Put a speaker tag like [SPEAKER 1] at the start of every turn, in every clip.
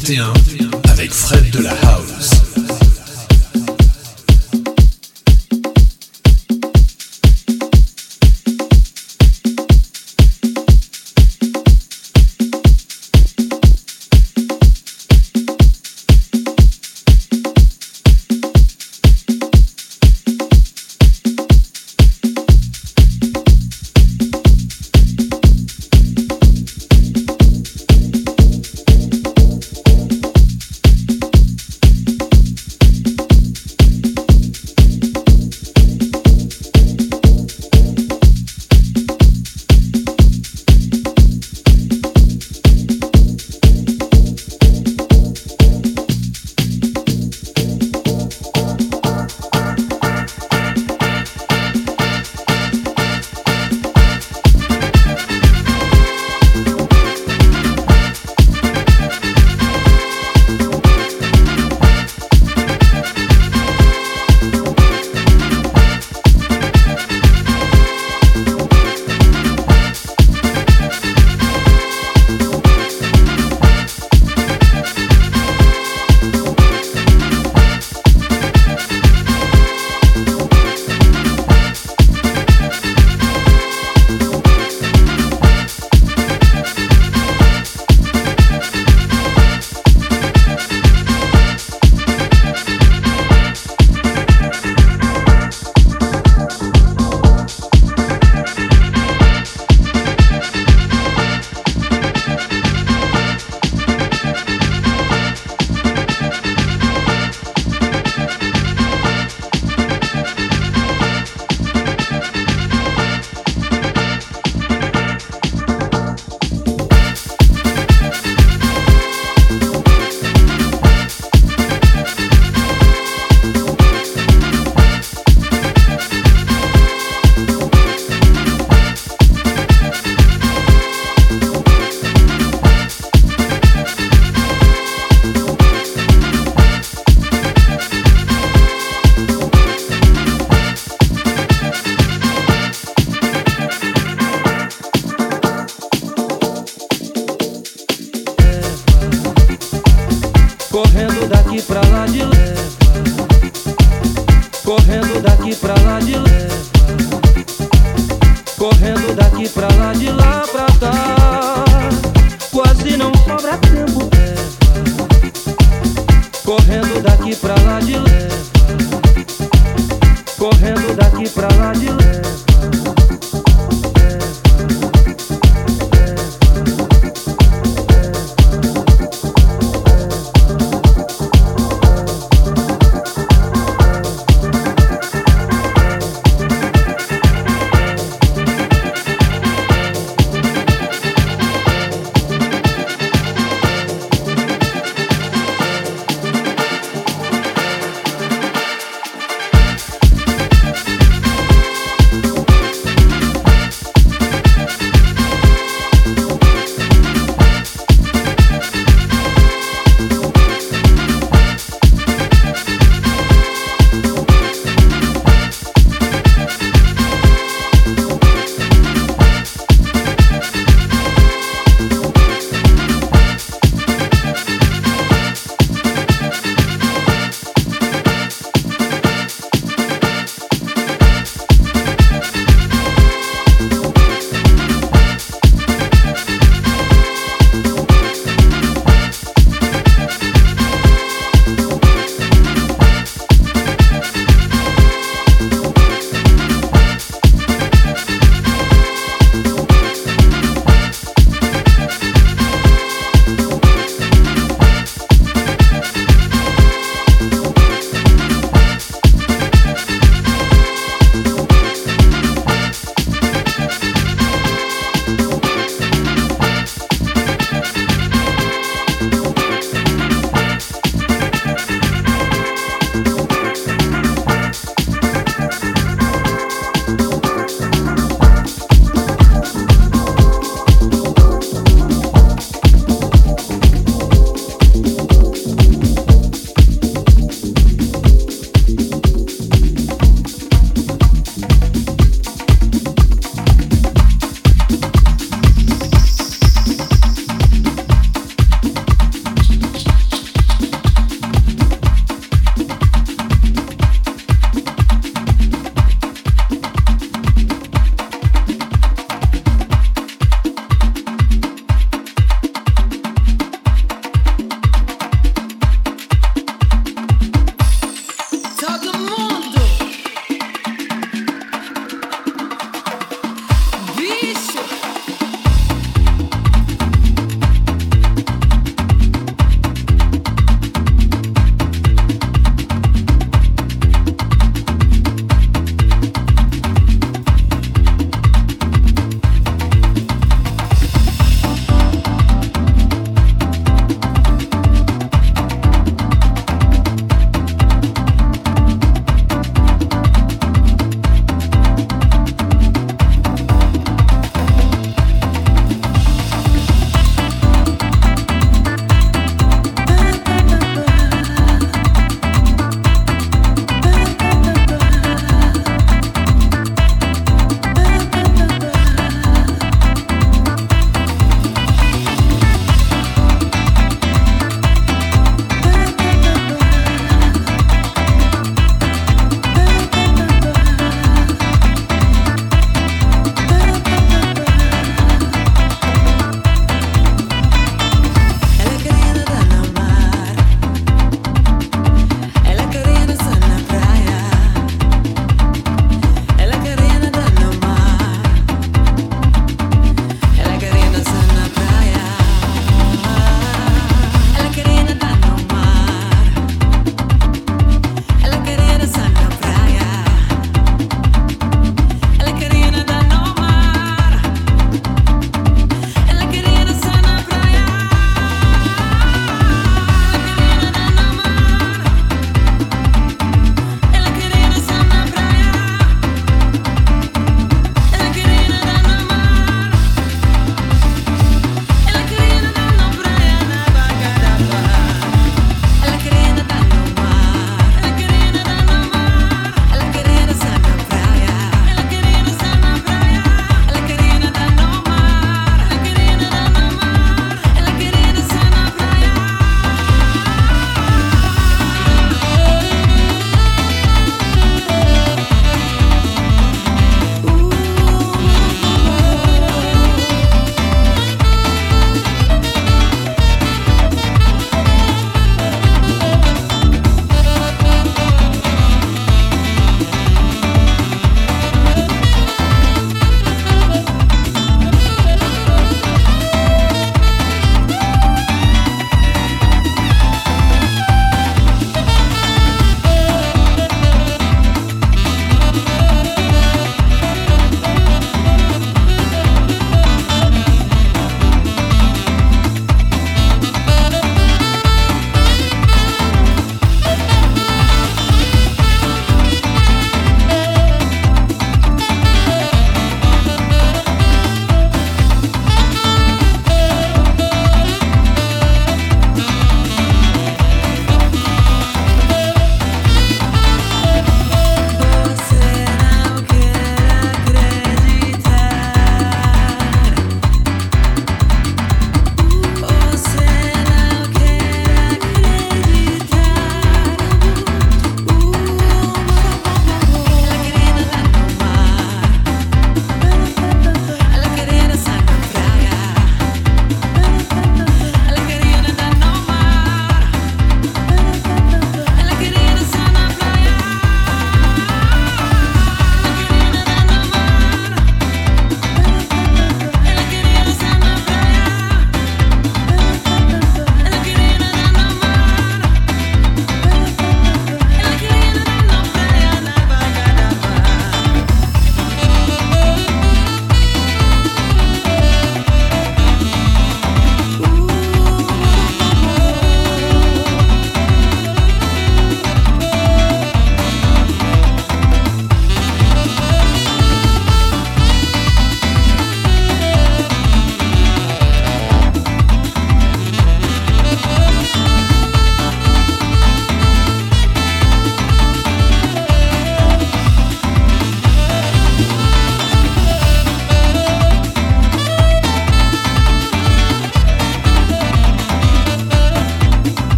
[SPEAKER 1] 2021 avec Fred de la House.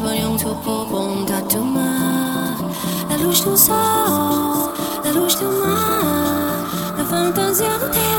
[SPEAKER 2] Água que banha o teu corpo onda do mar, a luz do sol, a luz do mar, a fantasia beijos, teu